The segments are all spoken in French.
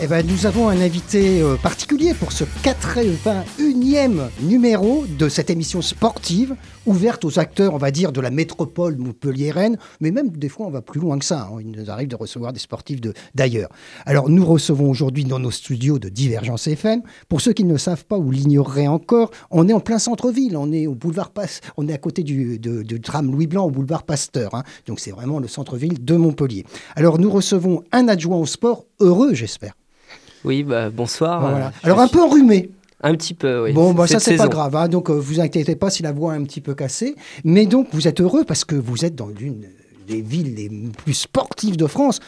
Eh ben, nous avons un invité euh, particulier pour ce 81e numéro de cette émission sportive, ouverte aux acteurs, on va dire, de la métropole montpelliéraine, mais même des fois on va plus loin que ça. hein. Il nous arrive de recevoir des sportifs d'ailleurs. Alors nous recevons aujourd'hui dans nos studios de Divergence FM. Pour ceux qui ne le savent pas ou l'ignoreraient encore, on est en plein centre-ville, on est au boulevard Passe, on est à côté du, de- tram Louis Blanc au boulevard Pasteur. hein. Donc c'est vraiment le centre-ville de Montpellier. Alors nous recevons un adjoint au sport heureux, j'espère. Oui, bah, bonsoir. Voilà. Euh, Alors un suis- peu enrhumé. Un petit peu, oui. Bon, bah, ça c'est pas grave. hein. Donc euh, vous inquiétez pas si la voix est un petit peu cassée. Mais donc vous êtes heureux parce que vous êtes dans l'une des villes les plus sportives de France.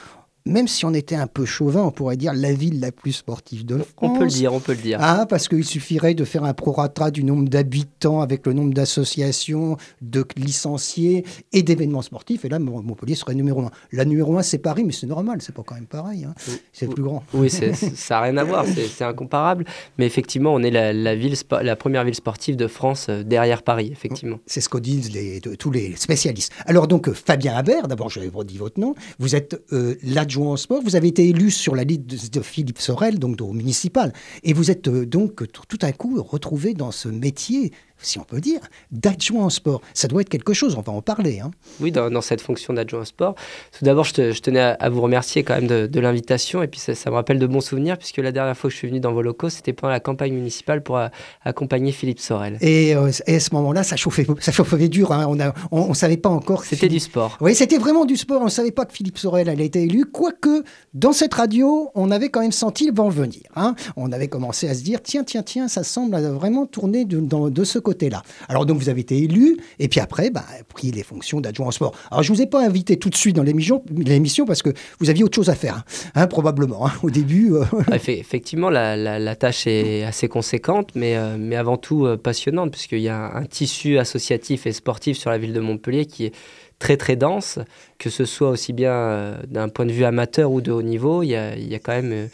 Même si on était un peu chauvin, on pourrait dire la ville la plus sportive de France. On peut le dire, on peut le dire. Ah, parce qu'il suffirait de faire un prorata du nombre d'habitants avec le nombre d'associations, de licenciés et d'événements sportifs. Et là, Mont- Montpellier serait numéro un. La numéro un, c'est Paris, mais c'est normal, c'est pas quand même pareil. hein. C'est plus grand. Oui, ça n'a rien à voir, c'est incomparable. Mais effectivement, on est la, la ville, la première ville sportive de France euh, derrière Paris, effectivement. C'est ce que disent les- tous les spécialistes. Alors donc, euh, Fabien Habert, d'abord je vais vous dire votre nom, vous êtes euh, l'adjoint au sport, vous avez été élu sur la liste de, Philippe Sorel, donc au municipal, et vous êtes euh, donc tout à coup retrouvé dans ce métier, si on peut dire, d'adjoint au sport. Ça doit être quelque chose, on va en parler. hein. Oui, dans, dans cette fonction d'adjoint au sport. Tout d'abord, je, te- je tenais à, à vous remercier quand même de, de l'invitation. Et puis, ça, ça me rappelle de bons souvenirs, puisque la dernière fois que je suis venu dans vos locaux, c'était pendant la campagne municipale pour accompagner Philippe Sorel. Et, euh, et à ce moment-là, ça chauffait, ça chauffait dur. hein. On ne on, on savait pas encore. C'était Philippe- du sport. Oui, c'était vraiment du sport. On ne savait pas que Philippe Sorel allait être élu. Quoique, dans cette radio, on avait quand même senti le vent venir. hein. On avait commencé à se dire tiens, tiens, tiens, ça semble vraiment tourner de, dans- de ce côté-là. Alors, donc, vous avez été élu. Et puis après, bah, pris les fonctions d'adjoint au sport. Alors, je ne vous ai pas invité tout de suite dans l'émission parce que vous aviez autre chose à faire, hein, probablement. hein. Au début, euh, Ah, effe- Effectivement, la, la- tâche est assez conséquente, mais, euh, mais avant tout euh, passionnante, puisqu'il y a un, tissu associatif et sportif sur la ville de Montpellier qui est très très dense, que ce soit aussi bien euh, d'un point de vue amateur ou de haut niveau, il y a, il y a quand même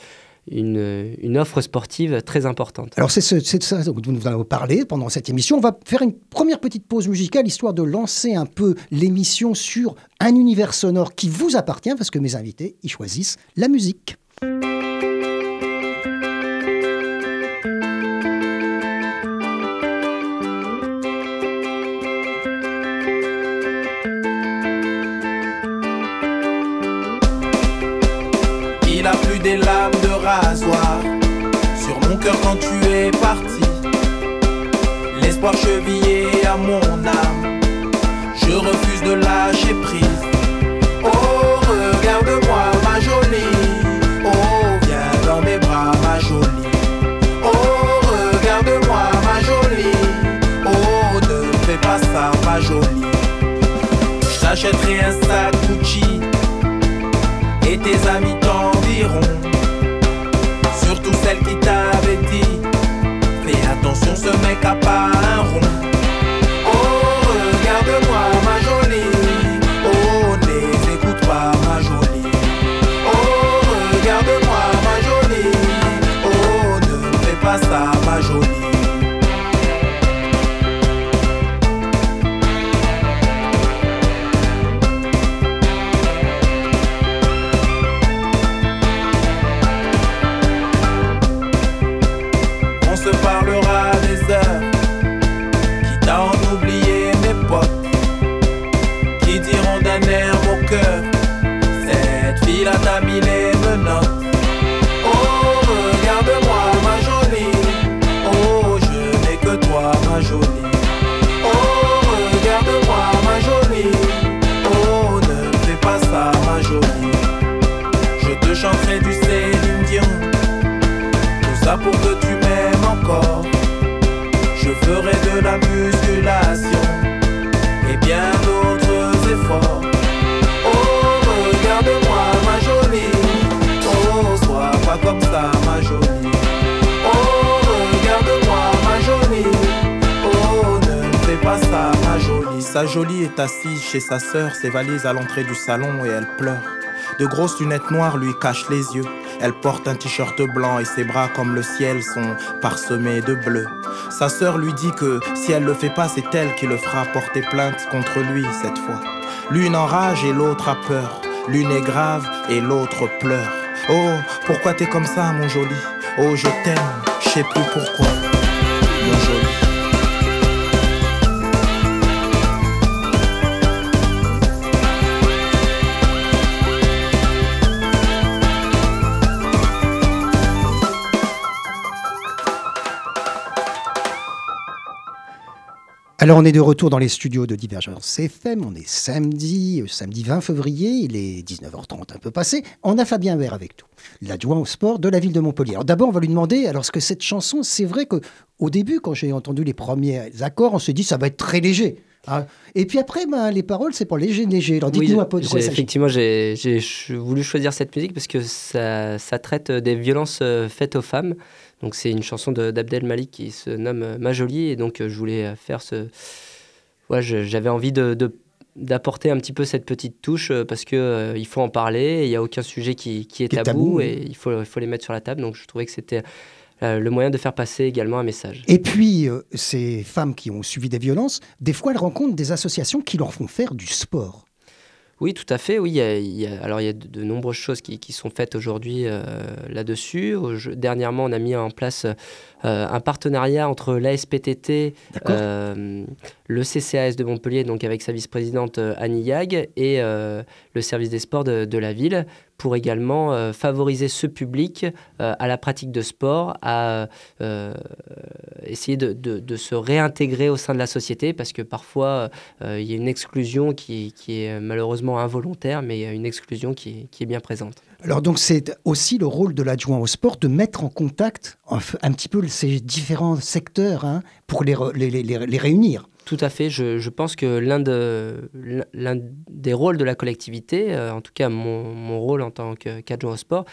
une, offre sportive très importante. Alors c'est ça dont nous allons parler pendant cette émission. On va faire une première petite pause musicale histoire de lancer un peu l'émission sur un univers sonore qui vous appartient parce que mes invités y choisissent la musique. Il a plu des lames de rasoir sur mon cœur quand tu es parti. L'espoir chevillé à mon âme, je refuse de lâcher prise. Oh, regarde-moi, ma jolie. Oh, viens dans mes bras, ma jolie. Oh, regarde-moi, ma jolie. Oh, ne fais pas ça, ma jolie. Je t'achèterai un sac Gucci et tes amis Surtout celle qui t'avait dit Fais attention, ce mec a pas un rond. Oh, regarde-moi, ma jolie. Oh, ne les écoute pas, ma jolie. Oh, regarde-moi, ma jolie. Oh, ne fais pas ça, ma jolie. Ma jolie. Sa jolie est assise chez sa sœur, ses valises à l'entrée du salon et elle pleure. De grosses lunettes noires lui cachent les yeux. Elle porte un t-shirt blanc et ses bras comme le ciel sont parsemés de bleu. Sa sœur lui dit que si elle le fait pas, c'est elle qui le fera porter plainte contre lui cette fois. L'une enrage et l'autre a peur. L'une est grave et l'autre pleure. Oh, pourquoi t'es comme ça, mon joli? Oh, je t'aime, je sais plus pourquoi. Mon joli. Alors on est de retour dans les studios de Divergence FM, on est samedi, euh, samedi 20 février, il est 19h30 un peu passé, on a Fabien Vert avec nous, l'adjoint au sport de la ville de Montpellier. Alors d'abord on va lui demander, alors ce que cette chanson, c'est vrai que au début quand j'ai entendu les premiers accords, on s'est dit ça va être très léger. hein. Et puis après, ben, les paroles, c'est pour léger, léger. Alors dites-nous Oui, un peu de quoi. Effectivement, j'ai voulu choisir cette musique parce que ça, ça traite des violences euh, faites aux femmes. Donc c'est une chanson de- d'Abdel Malik qui se nomme euh, Ma Jolie et donc euh, je voulais euh, faire ce... Ouais, j'avais envie de... d'apporter un petit peu cette petite touche parce que euh, il faut en parler il n'y a aucun sujet qui, qui est Qui est tabou, et il faut, il faut les mettre sur la table donc je trouvais que c'était euh, le moyen de faire passer également un message. Et puis, euh, ces femmes qui ont subi des violences, des fois, elles rencontrent des associations qui leur font faire du sport. Oui, tout à fait. Oui, il y a, alors il y a de, nombreuses choses qui, qui sont faites aujourd'hui euh, là-dessus. Dernièrement, on a mis en place euh, un partenariat entre l'ASPTT, euh, le CCAS de Montpellier, donc avec sa vice-présidente euh, Annie Yag, et le service des sports de, de la ville, pour également euh, favoriser ce public euh, à la pratique de sport, à euh, essayer de, de- de se réintégrer au sein de la société, parce que parfois, il y a une exclusion qui, qui est malheureusement involontaire, mais il y a une exclusion qui est bien présente. Alors donc c'est aussi le rôle de l'adjoint au sport de mettre en contact un, petit peu ces différents secteurs hein, pour les, les- les- les- réunir. Tout à fait. Je, je pense que l'un de, des rôles de la collectivité, euh, en tout cas mon, mon rôle en tant qu'adjoint au sport,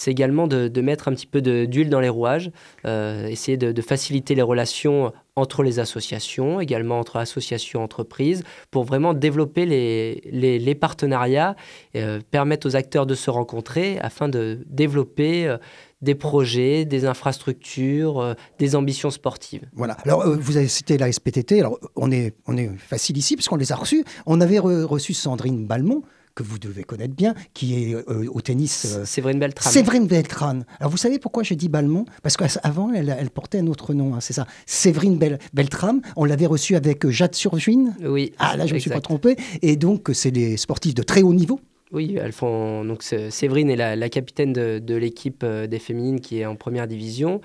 c'est également de, mettre un petit peu d'huile dans les rouages, euh, essayer de, faciliter les relations entre les associations, également entre associations, entreprises, pour vraiment développer les, partenariats, euh, permettre aux acteurs de se rencontrer afin de développer euh, des projets, des infrastructures, des ambitions sportives. Voilà. Alors vous avez cité la SPTT. Alors on est, facile ici parce qu'on les a reçus. On avait re- reçu Sandrine Balmont que vous devez connaître bien, qui est euh, au tennis. euh, Séverine Beltrame. Séverine Beltrame. Alors vous savez pourquoi j'ai dit Balmont? Parce qu'avant, elle, elle portait un autre nom, hein, c'est ça. Séverine Bel- Beltrame, on l'avait reçue avec euh, Jade Surjuine. Oui. Ah là, je ne me suis pas trompé. Et donc, c'est des sportifs de très haut niveau. Oui, elles font. Donc, Séverine est la, la capitaine de, de l'équipe euh, des féminines qui est en première division.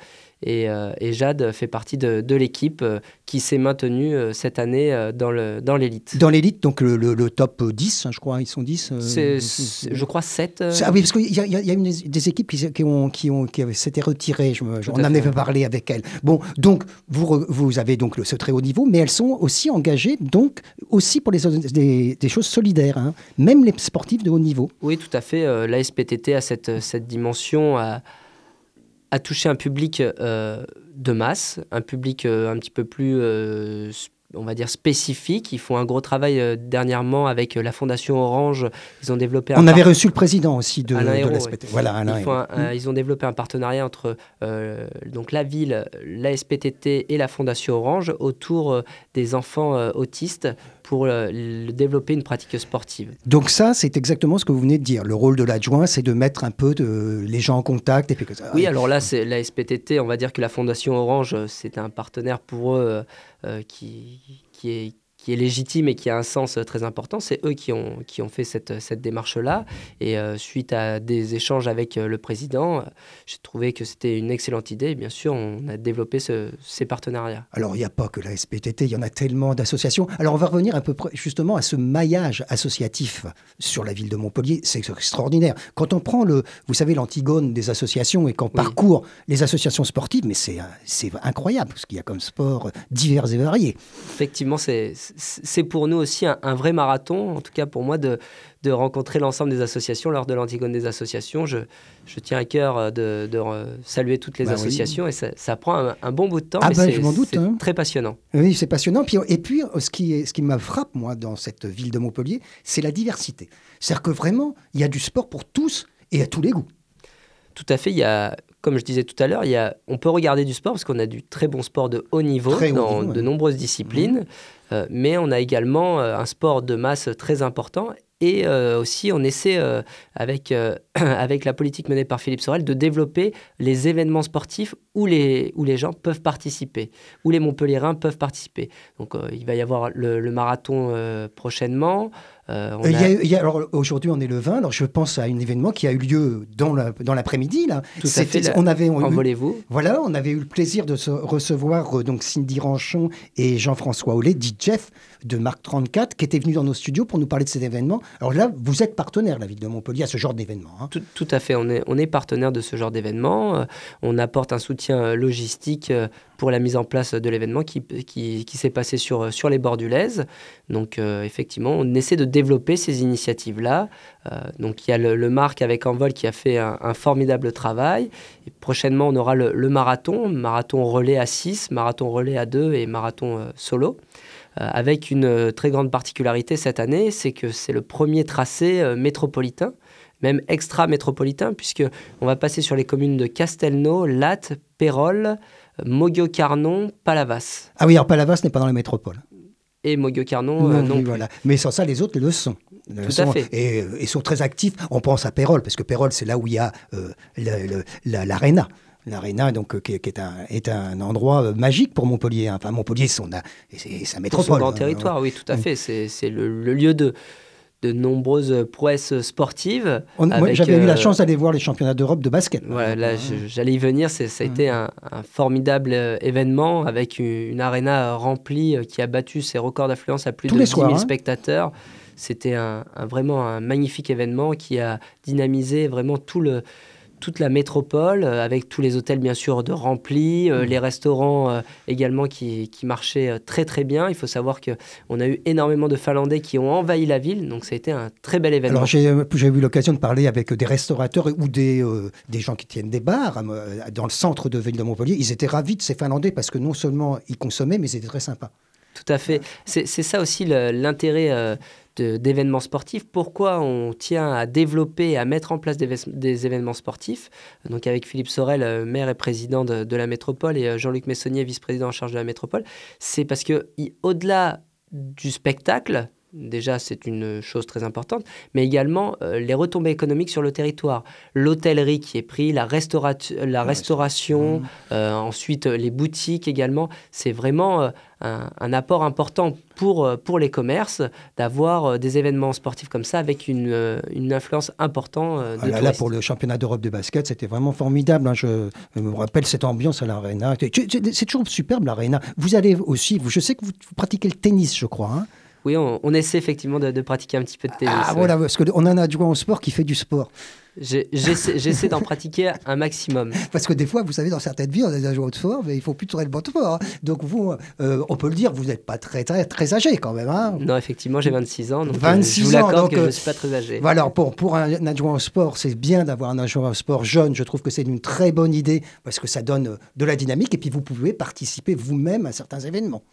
Et, euh, et Jade fait partie de, de l'équipe euh, qui s'est maintenue euh, cette année dans l'élite. Dans l'élite, donc le, le- le top 10, hein, je crois, ils sont 10. euh, C'est, c'est- je crois, 7. C'est- Ah oui, parce qu'il y a, y une des, équipes qui, qui ont, qui ont, qui s'étaient retirées. Je me- on en avait parlé avec elles. Bon, donc vous, vous avez donc le, ce très haut niveau, mais elles sont aussi engagées, donc aussi pour les, des, des choses solidaires, hein, même les sportifs de haut niveau. Oui, tout à fait. Euh, la SPTT a cette, cette dimension à, à toucher un public euh, de masse, un public euh, un petit peu plus, euh, on va dire, spécifique. Ils font un gros travail euh, dernièrement avec euh, la Fondation Orange. Ils ont développé un On avait reçu le président aussi de, de. Voilà, Alain Ils, font Hérault. un- un- ils ont développé un partenariat entre euh, donc la ville, la SPTT et la Fondation Orange autour euh, des enfants euh, autistes pour euh, le- développer une pratique sportive. Donc ça, c'est exactement ce que vous venez de dire. Le rôle de l'adjoint, c'est de mettre un peu de, les gens en contact. Et puis que ça- Oui, alors là, c'est la SPTT, on va dire que la Fondation Orange, euh, c'est un partenaire pour eux euh, euh, qui, qui, est, qui est légitime et qui a un sens euh, très important. C'est eux qui ont, qui ont fait cette, cette démarche-là. Et euh, suite à des échanges avec euh, le président, euh, j'ai trouvé que c'était une excellente idée. Et bien sûr, on a développé ce- ces partenariats. Alors, il n'y a pas que la SPTT, il y en a tellement d'associations. Alors, on va revenir un peu près justement à ce maillage associatif sur la ville de Montpellier. C'est extraordinaire. Quand on prend le, vous savez, l'antigone des associations et qu'on parcourt les associations sportives, mais c'est incroyable ce qu'il y a comme sport divers et variés. Effectivement, c'est c'est pour nous aussi un, vrai marathon, en tout cas pour moi, de, de rencontrer l'ensemble des associations lors de l'Antigone des associations. Je, je, tiens à cœur euh, de, de saluer toutes les bah associations et ça, ça prend un, bon bout de temps. Ah bah, je m'en doute. Hein. très passionnant. Oui, c'est passionnant. Puis, et puis, ce qui, ce qui me frappe, moi, dans cette ville de Montpellier, c'est la diversité. C'est-à-dire que vraiment, il y a du sport pour tous et à tous les goûts. Tout à fait. Il y a, comme je disais tout à l'heure, il y a, on peut regarder du sport parce qu'on a du très bon sport de haut niveau dans de nombreuses disciplines, mmh. euh, mais on a également euh, un sport de masse très important et euh, aussi, on essaie, euh, avec, euh, avec la politique menée par Philippe Sorel, de développer les événements sportifs où les, où les gens peuvent participer, où les Montpelliérains peuvent participer. Donc, il va y avoir le, marathon prochainement. Alors aujourd'hui, on est le 20. Alors je pense à un événement qui a eu lieu dans l'après-midi. là. Tout à fait. On avait, Envolez-vous. Voilà, on avait eu le plaisir de se recevoir donc Cindy Ranchon et Jean-François Ollet, dit Jeff de Marc 34, qui était venu dans nos studios pour nous parler de cet événement. Alors là, vous êtes partenaire, la ville de Montpellier, à ce genre d'événement. Hein. Tout, à fait, on est, on est partenaire de ce genre d'événement. Euh, on apporte un soutien euh, logistique euh, pour la mise en place de l'événement qui, qui, s'est passé sur, sur les Lèze. Donc effectivement, on essaie de développer ces initiatives-là. donc il y a le, Marc avec Envol qui a fait un, formidable travail. Prochainement, on aura le, le, marathon, marathon relais à 6, marathon relais à 2 et marathon solo. Euh, avec une euh, très grande particularité cette année, c'est que c'est le premier tracé euh, métropolitain, même extra-métropolitain, puisqu'on va passer sur les communes de Castelnau, Latte, Pérol, Moguio-Carnon, Palavas. Ah oui, alors Palavas n'est pas dans la métropole et Moguio-Carnon non, Voilà. Mais sans ça, les autres le sont. Tout à fait. Et, sont très actifs. On pense à Pérol, parce que Pérol, c'est là où il y a l'Arena. L'Arena, donc, euh, qui, est, un, est un endroit euh, magique pour Montpellier. Hein. Enfin, Montpellier, c'est sa métropole. Son grand hein. territoire, oui, tout à fait. C'est le, lieu de, de nombreuses prouesses sportives. J'avais eu la euh, chance d'aller voir les championnats d'Europe de basket. Voilà, là, j'allais y venir. Ça a été un, formidable événement avec une, arena remplie qui a battu ses records d'affluence à plus de 10 000 hein. spectateurs. C'était un, vraiment un magnifique événement qui a dynamisé vraiment tout le toute la métropole, euh, avec tous les hôtels bien sûr de remplis, euh, mmh. les restaurants euh, également qui, qui, marchaient très très bien. Il faut savoir qu'on a eu énormément de Finlandais qui ont envahi la ville, donc ça a été un très bel événement. Alors j'ai eu l'occasion de parler avec des restaurateurs ou des, des gens qui tiennent des bars dans le centre de ville de Montpellier. Ils étaient ravis de ces Finlandais parce que non seulement ils consommaient, mais c'était très sympa. Tout à fait. C'est ça aussi l'intérêt d'événements sportifs. Pourquoi on tient à développer, à mettre en place des, événements sportifs? Donc avec Philippe Sorel, euh, maire et président de, la métropole, et euh, Jean-Luc Messonnier, vice-président en charge de la métropole, c'est parce que au-delà du spectacle, déjà c'est une chose très importante, mais également euh, les retombées économiques sur le territoire. L'hôtellerie qui est pris, la, la restauration, euh, ensuite euh, les boutiques également, c'est vraiment un, apport important pour, pour les commerces d'avoir des événements sportifs comme ça avec une, une influence importante. De ah là, pour le championnat d'Europe de basket, c'était vraiment formidable. Hein. Je, me rappelle cette ambiance à l'Arena. C'est toujours superbe l'Arena. Vous allez aussi, je sais que vous, pratiquez le tennis, je crois. Hein. Oui, on, essaie effectivement de, pratiquer un petit peu de tennis. Ah voilà, parce qu'on a un adjoint au sport qui fait du sport. J'essaie d'en pratiquer un maximum. Parce que des fois, vous savez, dans certaines villes, on a des adjoints au sport, mais il faut plus tourner le bon sport. Hein. Donc vous, euh, on peut le dire, vous n'êtes pas très, très, très âgé quand même. Hein. non, effectivement, j'ai 26 ans. Donc 26 euh, je vous l'accorde que je ne euh, suis pas très âgé. Voilà, pour, pour un, adjoint au sport, c'est bien d'avoir un adjoint au sport jeune. Je trouve que c'est une très bonne idée parce que ça donne de la dynamique et puis vous pouvez participer vous-même à certains événements.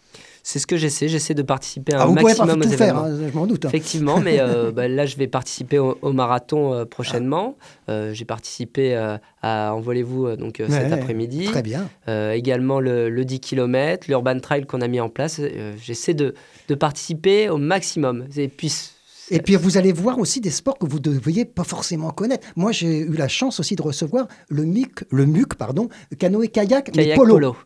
C'est ce que j'essaie. J'essaie de participer à un ah, maximum pas aux faire, hein, je m'en doute. Hein. Effectivement, mais euh, bah, là, je vais participer au, marathon euh, prochainement. Euh, j'ai participé à Envolez-vous donc cet après-midi. Très bien. également le, 10 km, l'Urban Trail qu'on a mis en place. J'essaie de, de, participer au maximum. Et puis, et puis vous allez voir aussi des sports que vous ne devriez pas forcément connaître. Moi, j'ai eu la chance aussi de recevoir le MUC, le MUC pardon, canoë-kayak, mais polo.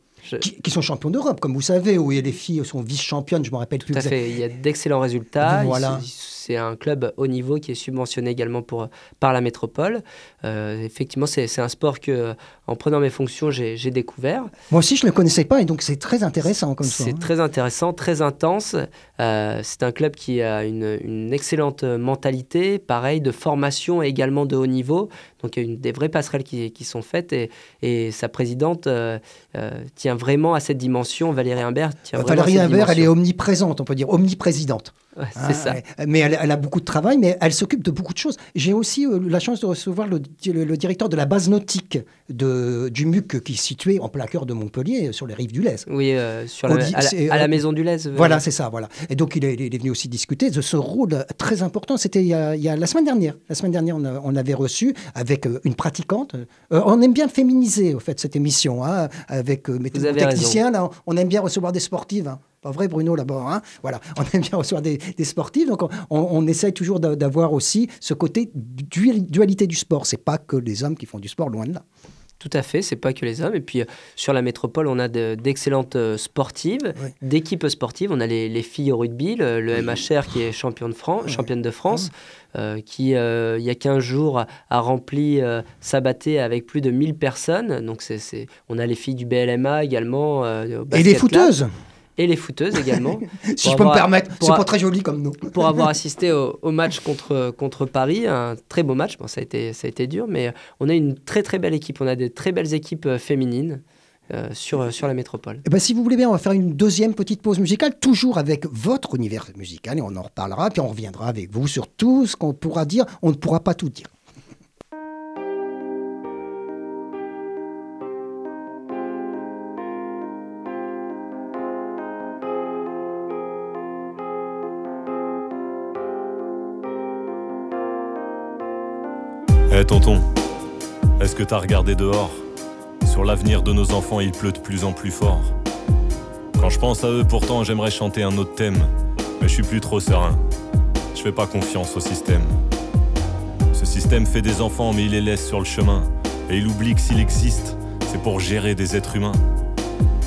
Qui, sont champions d'Europe, comme vous savez, où les filles sont vice-championnes, je me rappelle plus. Tout à fait, il y a d'excellents résultats. Voilà. C'est un club haut niveau qui est subventionné également pour, par la métropole. effectivement, c'est un sport que, en prenant mes fonctions, j'ai découvert. Moi aussi, je ne le connaissais pas et donc c'est très intéressant comme ça. C'est hein. très intéressant, très intense. c'est un club qui a une, une excellente mentalité, pareil, de formation et également de haut niveau. Donc il y a une, des vraies passerelles qui, qui sont faites et, et sa présidente euh, euh, tient vraiment à cette dimension. Valérie Imbert tient Valérie Imbert, elle est omniprésente, on peut dire omniprésidente. C'est hein, ça. Mais elle, a beaucoup de travail, mais elle s'occupe de beaucoup de choses. J'ai aussi euh, la chance de recevoir le, le, directeur de la base nautique de, du MUC qui est situé en plein cœur de Montpellier, sur les rives du Lez. Oui, sur la, à, la, maison du Lez. Voilà, c'est ça. Voilà. Et donc il est, il est, venu aussi discuter de ce rôle très important. C'était il, il, y a la semaine dernière. La semaine dernière, on, on avait reçu avec une pratiquante. on aime bien féminiser, au fait, cette émission, hein, avec mes techniciens. Là, on aime bien recevoir des sportives. Hein. Pas vrai, Bruno, là-bas. Hein voilà, on aime bien recevoir des, des sportifs. Donc, on, on essaye toujours d'avoir aussi ce côté dualité du sport. C'est pas que les hommes qui font du sport, loin de là. Tout à fait, c'est pas que les hommes. Et puis euh, sur la métropole, on a d'excellentes euh, sportives, d'équipes sportives. On a les, filles au rugby, le, MHR qui est champion de France, championne de France, euh, qui il y a 15 jours a, rempli sa bâtée avec plus de 1000 personnes. Donc c'est, on a les filles du BLMA également. Et les footeuses et les footeuses également. si je peux me permettre, c'est pas très joli comme nous. pour avoir assisté au, match contre, contre Paris, un très beau match, bon, ça, a été, ça a été dur, mais on a une très très belle équipe, on a des très belles équipes euh, féminines. Euh, sur, sur la métropole. Et eh ben, si vous voulez bien, on va faire une deuxième petite pause musicale, toujours avec votre univers musical, et on en reparlera, puis on reviendra avec vous sur tout ce qu'on pourra dire. On ne pourra pas tout dire. Tonton, est-ce que t'as regardé dehors? Sur l'avenir de nos enfants, il pleut de plus en plus fort. Quand je pense à eux, pourtant, j'aimerais chanter un autre thème. Mais je suis plus trop serein. Je fais pas confiance au système. Ce système fait des enfants, mais il les laisse sur le chemin. Et il oublie que s'il existe, c'est pour gérer des êtres humains.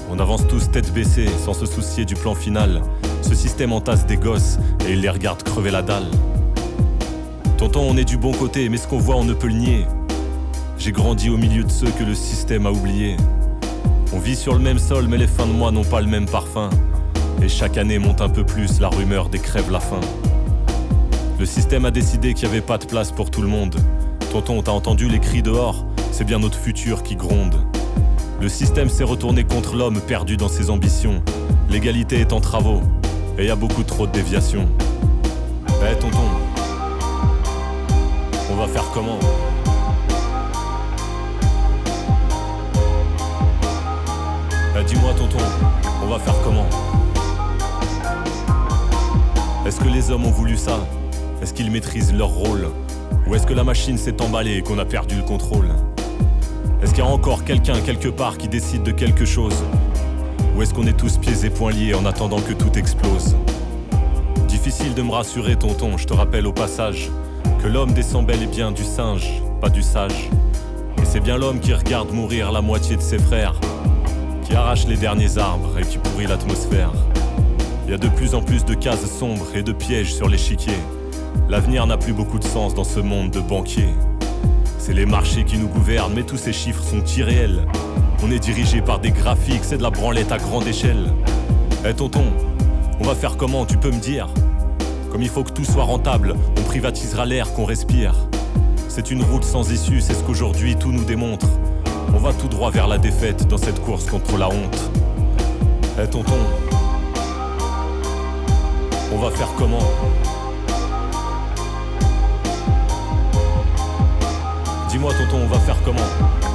On avance tous tête baissée, sans se soucier du plan final. Ce système entasse des gosses et il les regarde crever la dalle. Tonton, on est du bon côté, mais ce qu'on voit, on ne peut le nier. J'ai grandi au milieu de ceux que le système a oubliés. On vit sur le même sol, mais les fins de mois n'ont pas le même parfum. Et chaque année monte un peu plus la rumeur des crèves la faim. Le système a décidé qu'il n'y avait pas de place pour tout le monde. Tonton, t'as entendu les cris dehors? C'est bien notre futur qui gronde. Le système s'est retourné contre l'homme perdu dans ses ambitions. L'égalité est en travaux, et y a beaucoup trop de déviations. Eh tonton, on va faire comment bah, Dis-moi tonton, on va faire comment Est-ce que les hommes ont voulu ça Est-ce qu'ils maîtrisent leur rôle Ou est-ce que la machine s'est emballée et qu'on a perdu le contrôle Est-ce qu'il y a encore quelqu'un quelque part qui décide de quelque chose Ou est-ce qu'on est tous pieds et poings liés en attendant que tout explose Difficile de me rassurer tonton, je te rappelle au passage que l'homme descend bel et bien du singe, pas du sage. Et c'est bien l'homme qui regarde mourir la moitié de ses frères, qui arrache les derniers arbres et qui pourrit l'atmosphère. Il y a de plus en plus de cases sombres et de pièges sur l'échiquier. L'avenir n'a plus beaucoup de sens dans ce monde de banquiers. C'est les marchés qui nous gouvernent, mais tous ces chiffres sont irréels. On est dirigé par des graphiques, c'est de la branlette à grande échelle. Eh tonton, on va faire comment, tu peux me dire? Comme il faut que tout soit rentable, on privatisera l'air qu'on respire. C'est une route sans issue, c'est ce qu'aujourd'hui tout nous démontre. On va tout droit vers la défaite dans cette course contre la honte. Eh tonton, on va faire comment? Dis-moi tonton, on va faire comment?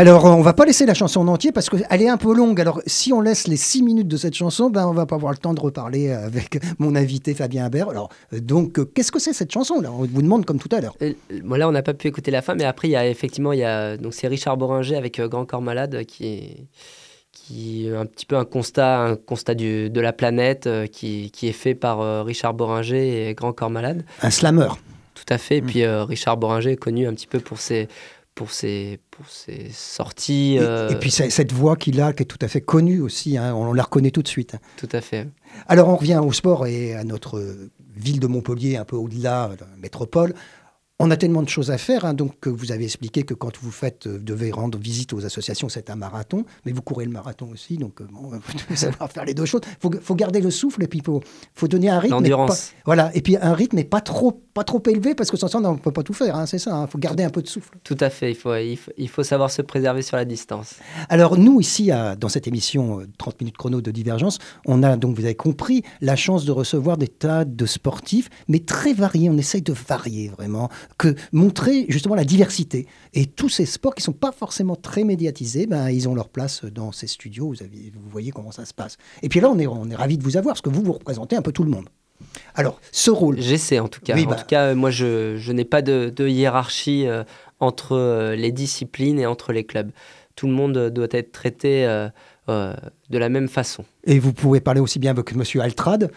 Alors, on va pas laisser la chanson en entier parce qu'elle est un peu longue. Alors, si on laisse les six minutes de cette chanson, ben, on va pas avoir le temps de reparler avec mon invité Fabien Habert. Alors, euh, donc, euh, qu'est-ce que c'est cette chanson là? On vous demande comme tout à l'heure. Euh, moi, là, on n'a pas pu écouter la fin, mais après, il y a effectivement, il y a, donc c'est Richard Boringer avec Grand Corps Malade qui qui un petit peu un constat, un constat du, de la planète qui, qui, est fait par Richard Boringer et Grand Corps Malade. Un slammer. Tout à fait. Et mm. puis Richard Boringer est connu un petit peu pour ses, pour ses, pour ses sorties. Et, puis cette voix qu'il a, qui est tout à fait connue aussi, hein, on la reconnaît tout de suite. Tout à fait. Alors on revient au sport et à notre ville de Montpellier, un peu au-delà de la métropole. On a tellement de choses à faire, hein, donc vous avez expliqué que quand vous faites, euh, devez rendre visite aux associations, c'est un marathon, mais vous courez le marathon aussi, donc euh, bon, vous devez savoir faire les deux choses. Il faut, garder le souffle et puis il faut, faut, donner un rythme. L'endurance. Voilà, et puis un rythme n'est pas trop, pas trop élevé parce que sans ça, on ne peut pas tout faire, hein, c'est ça, il hein. faut garder un peu de souffle. Tout à fait, il faut, il faut, savoir se préserver sur la distance. Alors nous, ici, dans cette émission 30 euh, minutes chrono de divergence, on a, donc vous avez compris, la chance de recevoir des tas de sportifs, mais très variés, on essaye de varier vraiment, que montrer justement la diversité. Et tous ces sports qui ne sont pas forcément très médiatisés, ben, ils ont leur place dans ces studios. Vous, avez, vous voyez comment ça se passe. Et puis là, on est, on est ravis de vous avoir parce que vous, vous représentez un peu tout le monde. Alors, ce rôle. J'essaie en tout cas. en bah tout cas, moi, je, je n'ai pas de, hiérarchie euh, entre euh, les disciplines et entre les clubs. Tout le monde doit être traité euh, de la même façon. Et vous pouvez parler aussi bien avec M. Altrad,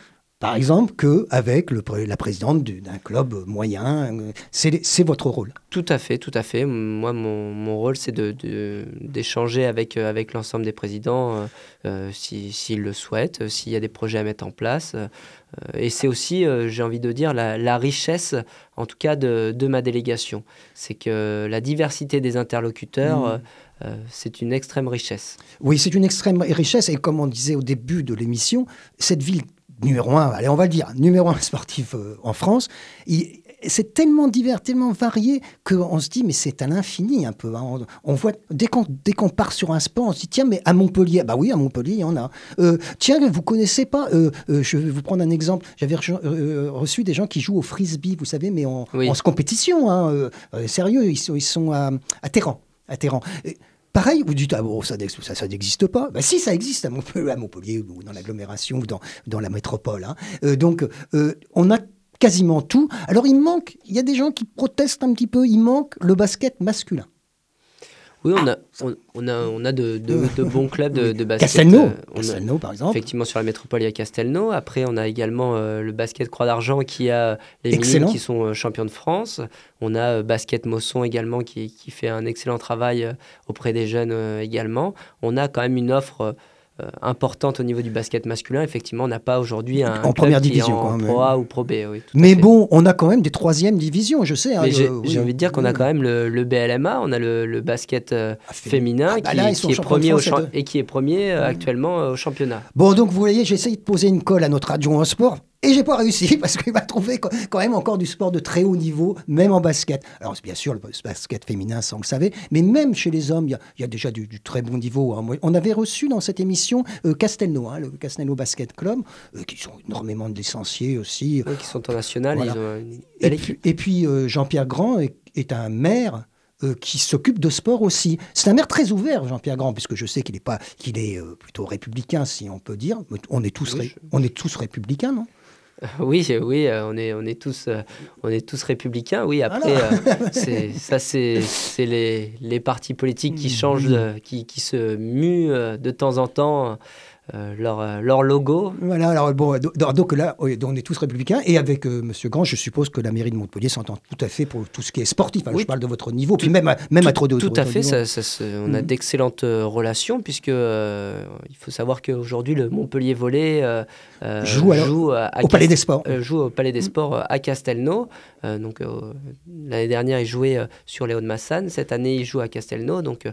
par exemple, qu'avec la présidente d'un club moyen. C'est votre rôle. Tout à fait, tout à fait. Moi, mon, rôle, c'est d'échanger de, avec, euh, avec l'ensemble des présidents euh, euh, s'ils le souhaitent, s'il y a des projets à mettre en place. et c'est aussi, j'ai envie de dire, la, richesse, en tout cas, de, de ma délégation. C'est que la diversité des interlocuteurs... Mmh. c'est une extrême richesse. Oui, c'est une extrême richesse. Et comme on disait au début de l'émission, cette ville numéro un, allez, on va le dire, numéro un sportif euh, en France. C'est tellement divers, tellement varié qu'on se dit, mais c'est à l'infini un peu. Hein. On, voit, dès qu'on, dès qu'on part sur un sport, on se dit, tiens, mais à Montpellier, bah oui, à Montpellier, il y en a. Euh, tiens, vous connaissez pas, euh, je vais vous prendre un exemple, j'avais reçu des gens qui jouent au frisbee, vous savez, mais en, compétition, hein, sérieux, ils sont, ils sont à, à Téhéran. À Téhéran. Pareil, vous dites, ah bon, ça, n'existe pas. Ben, si, ça existe à Montpellier, ou dans l'agglomération ou dans, dans, la métropole. Hein. Euh, donc, euh, on a quasiment tout. Alors, il manque, il y a des gens qui protestent un petit peu, il manque le basket masculin. Oui, on a, on, a, on a de, de, bons clubs de, de basket. Castelnau, euh, Castelnau par exemple. Effectivement, sur la métropole, il y a Castelnau. Après, on a également euh, le basket Croix d'Argent qui a les minimes qui sont euh, champions de France. On a Basket Mosson également qui, qui, fait un excellent travail auprès des jeunes également. On a quand même une offre euh, importante au niveau du basket masculin. Effectivement, on n'a pas aujourd'hui un en première division, en Pro A ou Pro B. mais bon, on a quand même des troisièmes divisions, je sais. Hein, j'ai envie de dire qu'on a quand même le, BLMA, on a le, basket euh, ah, féminin ah, bah qui, est premier et qui est premier euh, actuellement au championnat. Bon, donc vous voyez, j'essaie de poser une colle à notre adjoint au sport. Et j'ai pas réussi parce qu'il va trouver quand même encore du sport de très haut niveau, même en basket. Alors bien sûr, le basket féminin, ça on le savait, mais même chez les hommes, il y, a déjà du, très bon niveau. Hein. On avait reçu dans cette émission euh, Castelnau, hein, le Castelnau Basket Club, euh, qui sont énormément de licenciés aussi. qui sont en national, ils ont une belle et, puis, et puis euh, Jean-Pierre Grand est, un maire qui s'occupe de sport aussi. C'est un maire très ouvert, Jean-Pierre Grand, puisque je sais qu'il est, pas, qu'il est plutôt républicain, si on peut dire. On est tous, on est tous républicains, non? Oui, oui, euh, on est, on est tous, euh, on est tous républicains. Oui, après, euh, c'est, ça, c'est, c'est les, les, partis politiques qui mmh. changent, qui, qui se muent de temps en temps. Euh, leur, euh, leur, logo. Voilà, alors bon, donc là, on est tous républicains, et avec euh, Monsieur Grand, je suppose que la mairie de Montpellier s'entend tout à fait pour tout ce qui est sportif. Alors, Je parle de votre niveau, puis même, même à trop de Tout à fait, ça, on a mm. d'excellentes relations, puisque il faut savoir qu'aujourd'hui, le Montpellier Volley joue, au Palais des Sports. joue au Palais des mm. Sports à Castelnau. donc l'année dernière, il jouait sur les Hauts-de-Massane. Cette année, il joue à Castelnau. Donc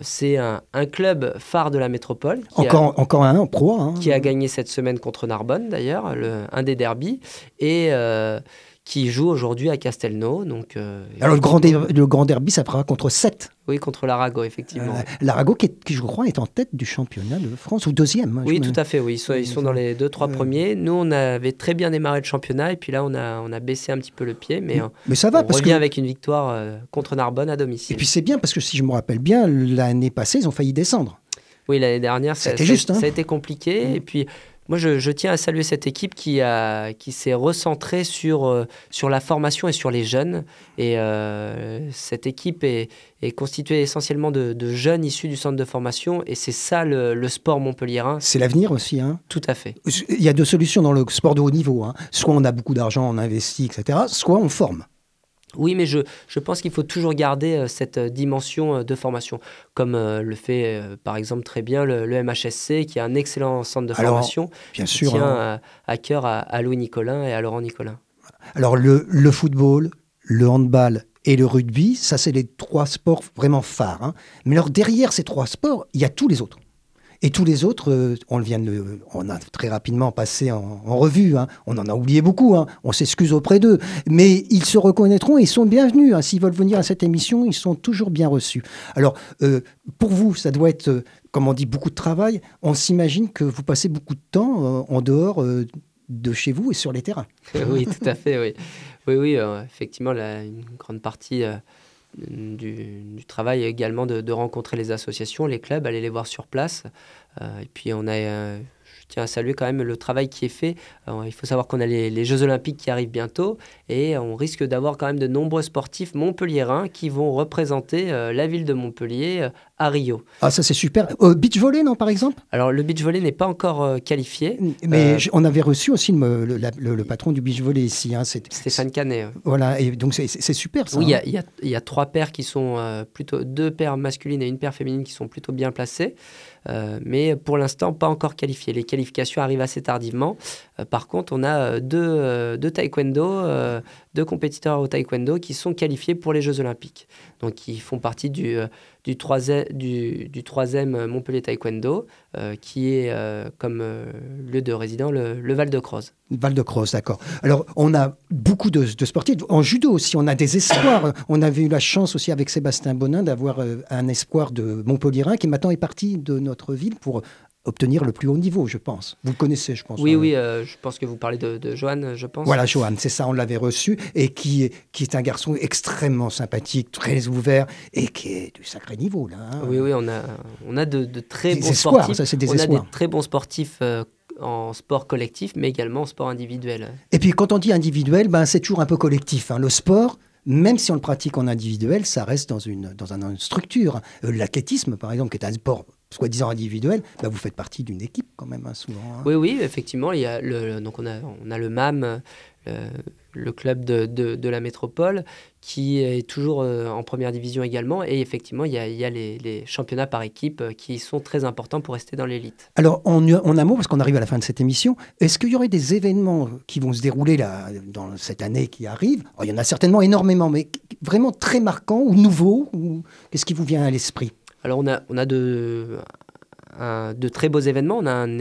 c'est un, un, club phare de la métropole. Encore, encore un Hein. Qui a gagné cette semaine contre Narbonne, d'ailleurs, un des derbies. Et. Euh, qui joue aujourd'hui à Castelnau. Donc, euh, Alors le grand, le grand derby, ça fera contre 7. Oui, contre l'Arago, effectivement. Euh, L'Arago, qui, qui, je crois, est en tête du championnat de France, ou deuxième. Hein, oui, tout à fait, oui. Ils sont, ils sont dans les deux, trois premiers. Nous, on avait très bien démarré le championnat, et puis là, on a, on a baissé un petit peu le pied, mais, mais ça va, on parce revient avec une victoire contre Narbonne à domicile. Et puis c'est bien, parce que si je me rappelle bien, l'année passée, ils ont failli descendre. Oui, l'année dernière, ça, juste, hein. ça, a été compliqué. Mm. Et puis, moi, je, tiens à saluer cette équipe qui, a, qui s'est recentrée sur, euh, sur la formation et sur les jeunes. Et euh, cette équipe est, est, constituée essentiellement de, jeunes issus du centre de formation. Et c'est ça le, sport montpelliérain. C'est l'avenir aussi. Hein. Tout à fait. Il y a deux solutions dans le sport de haut niveau. Hein. Soit on a beaucoup d'argent, on investit, etc. Soit on forme. Oui, mais je, je pense qu'il faut toujours garder euh, cette euh, dimension euh, de formation, comme le fait par exemple très bien le, MHSC, qui est un excellent centre de formation, bien qui sûr, tient hein. à, cœur à, Louis Nicolin et à Laurent Nicolin. Alors le, le football, le handball et le rugby, ça c'est les trois sports vraiment phares. Hein. Mais alors derrière ces trois sports, il y a tous les autres. Et tous les autres, euh, on vient de, on a très rapidement passé en, revue. Hein. On en a oublié beaucoup. Hein. On s'excuse auprès d'eux, mais ils se reconnaîtront et ils sont bienvenus. Hein. S'ils veulent venir à cette émission, ils sont toujours bien reçus. Alors, euh, pour vous, ça doit être, euh, comme on dit, beaucoup de travail. On s'imagine que vous passez beaucoup de temps en dehors de chez vous et sur les terrains. oui, tout à fait. Oui, oui, oui effectivement, une grande partie du, travail également de, rencontrer les associations, les clubs, aller les voir sur place. Euh, et puis on a, euh, tiens à saluer quand même le travail qui est fait. Euh, il faut savoir qu'on a les, Jeux Olympiques qui arrivent bientôt et on risque d'avoir quand même de nombreux sportifs montpelliérains qui vont représenter la ville de Montpellier à Rio. Ah, ça c'est super. beach volley, non, par exemple? Alors le beach volley n'est pas encore qualifié. Mais on avait reçu aussi le, patron du beach volley ici. Hein, Stéphane Canet. Voilà, et donc c'est super ça. Oui, il y, y, y, a trois paires qui sont plutôt, deux paires masculines et une paire féminine qui sont plutôt bien placées. Euh, mais pour l'instant pas encore qualifié. Les qualifications arrivent assez tardivement. Euh, par contre, on a euh, deux, deux taekwondo, deux compétiteurs au taekwondo qui sont qualifiés pour les Jeux olympiques. Donc ils font partie du, troisième, Montpellier Taekwondo, qui est comme lieu de résident le, Val de Croze. Val de Croze, d'accord. Alors on a beaucoup de, sportifs. En judo aussi, on a des espoirs. on avait eu la chance aussi avec Sébastien Bonin d'avoir un espoir de Montpellierin qui maintenant est parti de notre ville pour obtenir le plus haut niveau, je pense. Vous le connaissez, je pense. Oui, hein. oui, euh, je pense que vous parlez de, de Johan, je pense. Voilà, Johan, c'est ça, on l'avait reçu, et qui est, qui est un garçon extrêmement sympathique, très ouvert, et qui est du sacré niveau, là. Hein. Oui, oui, on a, on a de, très bons sportifs. Ça, des on a des très bons sportifs euh, en sport collectif, mais également en sport individuel. Et puis, quand on dit individuel, ben, c'est toujours un peu collectif. Hein. Le sport, même si on le pratique en individuel, ça reste dans une, dans une structure. Euh, l'athlétisme, par exemple, qui est un sport soi-disant individuel, bah vous faites partie d'une équipe quand même, hein, souvent. Hein. Oui, oui, effectivement. Il y a le, donc on a, on a le MAM, le, club de, de, la métropole, qui est toujours euh, en première division également. Et effectivement, il y a, il y a les, les, championnats par équipe euh, qui sont très importants pour rester dans l'élite. Alors, en, en un mot, parce qu'on arrive à la fin de cette émission, est-ce qu'il y aurait des événements qui vont se dérouler là, dans cette année qui arrive? Il y en a certainement énormément, mais vraiment très marquants ou nouveaux ou... Qu'est-ce qui vous vient à l'esprit? Alors on a, on a de, de très beaux événements. On a un,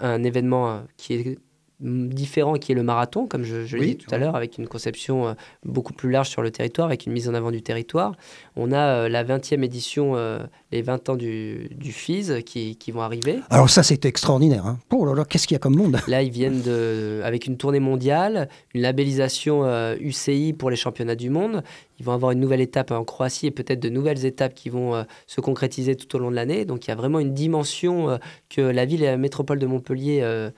un événement euh, qui est différent qui est le marathon, comme je, je l'ai dit tout à l'heure, avec une conception euh, beaucoup plus large sur le territoire, avec une mise en avant du territoire. On a euh, la 20e édition, euh, les 20 ans du, du FIS qui, qui, vont arriver. Alors ça, c'est extraordinaire. Hein. Oh là là, qu'est-ce qu'il y a comme monde? Là, ils viennent de, avec une tournée mondiale, une labellisation UCI pour les championnats du monde. Ils vont avoir une nouvelle étape en Croatie et peut-être de nouvelles étapes qui vont se concrétiser tout au long de l'année. Donc il y a vraiment une dimension que la ville et la métropole de Montpellier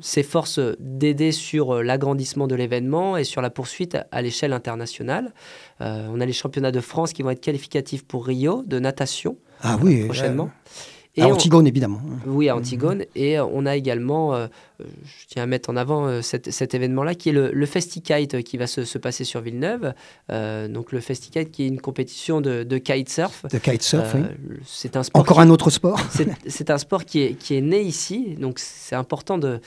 s'efforce d'aider sur euh, l'agrandissement de l'événement et sur la poursuite à l'échelle internationale. Euh, on a les championnats de France qui vont être qualificatifs pour Rio de natation ah oui, prochainement. Et à Antigone, évidemment. Oui, à Antigone. Et euh, on a également, euh, je tiens à mettre en avant euh, cet, événement-là, qui est le, le FestiKite qui va se, passer sur Villeneuve. donc le FestiKite qui est une compétition de, de kitesurf. De kitesurf, oui. C'est un sport Encore un autre sport C'est un sport qui est, qui est né ici. Donc c'est important de,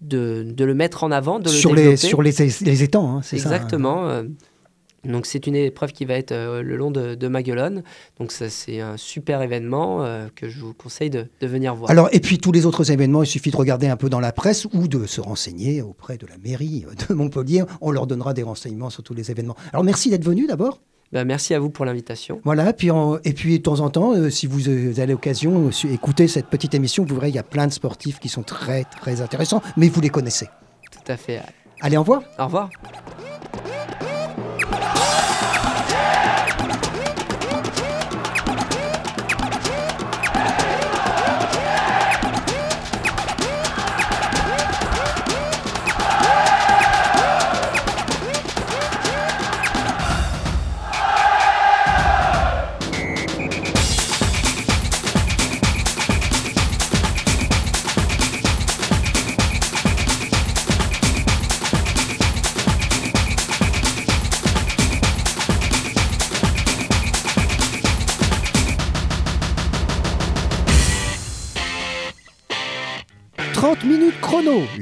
de, de, le mettre en avant, de sur le les, Sur les, les étangs, hein, c'est ça Exactement. Donc c'est une épreuve qui va être euh, le long de, de, Maguelone. Donc ça c'est un super événement euh, que je vous conseille de, de, venir voir. Alors et puis tous les autres événements, il suffit de regarder un peu dans la presse ou de se renseigner auprès de la mairie de Montpellier. On leur donnera des renseignements sur tous les événements. Alors merci d'être venu d'abord. Ben, merci à vous pour l'invitation. Voilà, puis et puis de temps en temps, euh, si vous avez l'occasion d'écouter cette petite émission, vous verrez, il y a plein de sportifs qui sont très très intéressants, mais vous les connaissez. Tout à fait. Allez, au revoir. Au revoir.